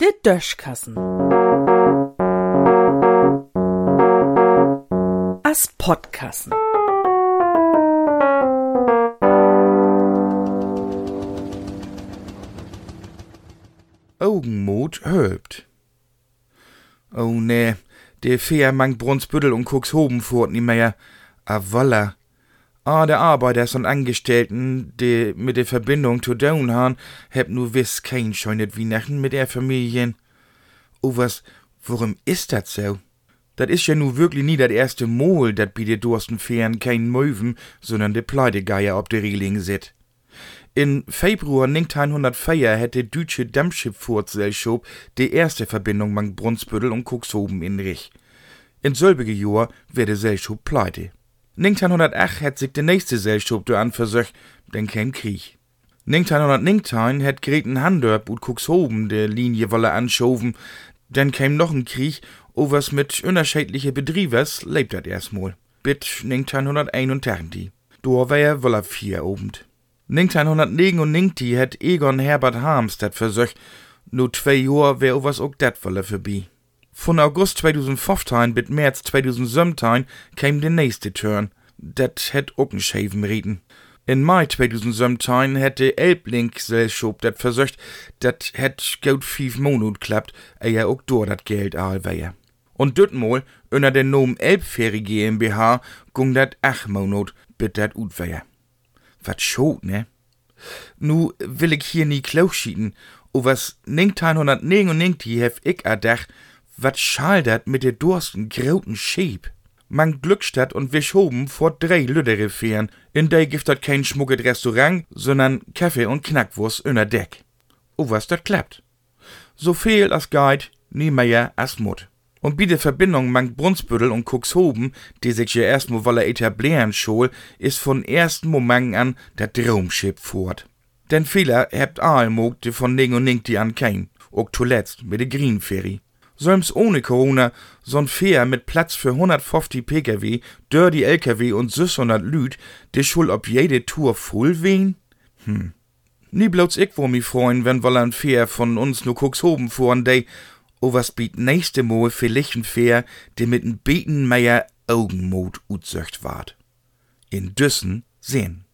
Der Döschkassen. As Podkassen. Augenmut hölbt. Oh ne, der Feer mangt Brunsbüttel und Cuxhoben fort nie mehr. A wolla. Ah, der Arbeiters und Angestellten, die mit der Verbindung zu tun haben, heb nu wiss kein scheunet Weihnachten mit der Familien. Oh, was, warum ist dat so? Dat is ja nu wirklich nie dat erste Mal, dat bei de Durstenfähren kein Möwen, sondern de Pleidegeier ob de Reling sit. In Februar 1904 hätte deutsche Dampfschifffahrtsgesellschaft die erste Verbindung mang Brunsbüttel und Cuxhoben in Rich. In selbige Jahr werde Gesellschaft pleite. 1908 hat sich die nächste Gesellschaft an versucht, dann kam Krieg. 1919 hat Greten Handörp und Cuxhoben der Linie wolle anschoven, dann kam noch ein Krieg, o was mit unterschiedliche Betriebers lebt dat erstmal. Bis 1931. Da war er wolle vier obend. 1999 hat Egon Herbert Harms dat versucht, nur zwei Jahr wär o was ook dat wolle vorbei. Von August 2015 bis März 2017 kam der nächste Turn. Ook een scheven reden. In Mai 2017 hätte Elbling Gesellschaft dat versucht, dat het gut fief Monat klappt, eher ook door dat Geld all wär. Und dütmol, unter den Nomen Elbferie GmbH, gung dat ach Monat, bit dat ut wär. Wat schot, ne? Nu will ich hier nie klauschieden, o was 1999 hef ich erdach, wat schal dat mit der dursten grauten Schieb? Man Glückstadt und Wischoben vor drei Lüdere fähren, in der gibt dat kein schmucket Restaurant, sondern Kaffee und Knackwurst unter Deck. O was dat klappt. So viel as Guide, nie mehr as Mut. Und bei der Verbindung mang Brunsbüttel und Cuxhoben, die sich ja erstmal wolle etablieren schol, ist von ersten Moment an der Traumschiff fort. Denn viele hebt Aalmogt, die von Ning und Ning die an kein, ook zuletzt mit der Green Ferry. Selbst ohne Corona, so'n Fähr mit Platz für 150 Pkw, dör die Lkw und 600 Lüd, die schul ob jede Tour voll wehen? Hm. Nie bloß ich wo mi freuen, wenn wohl ein Fähr von uns nur Cuxhoben fuhren, de, o was biet nächste Mal vielleicht ein Fähr, die mit n Betenmeier Augenmut utzöcht ward. In Düssen sehen.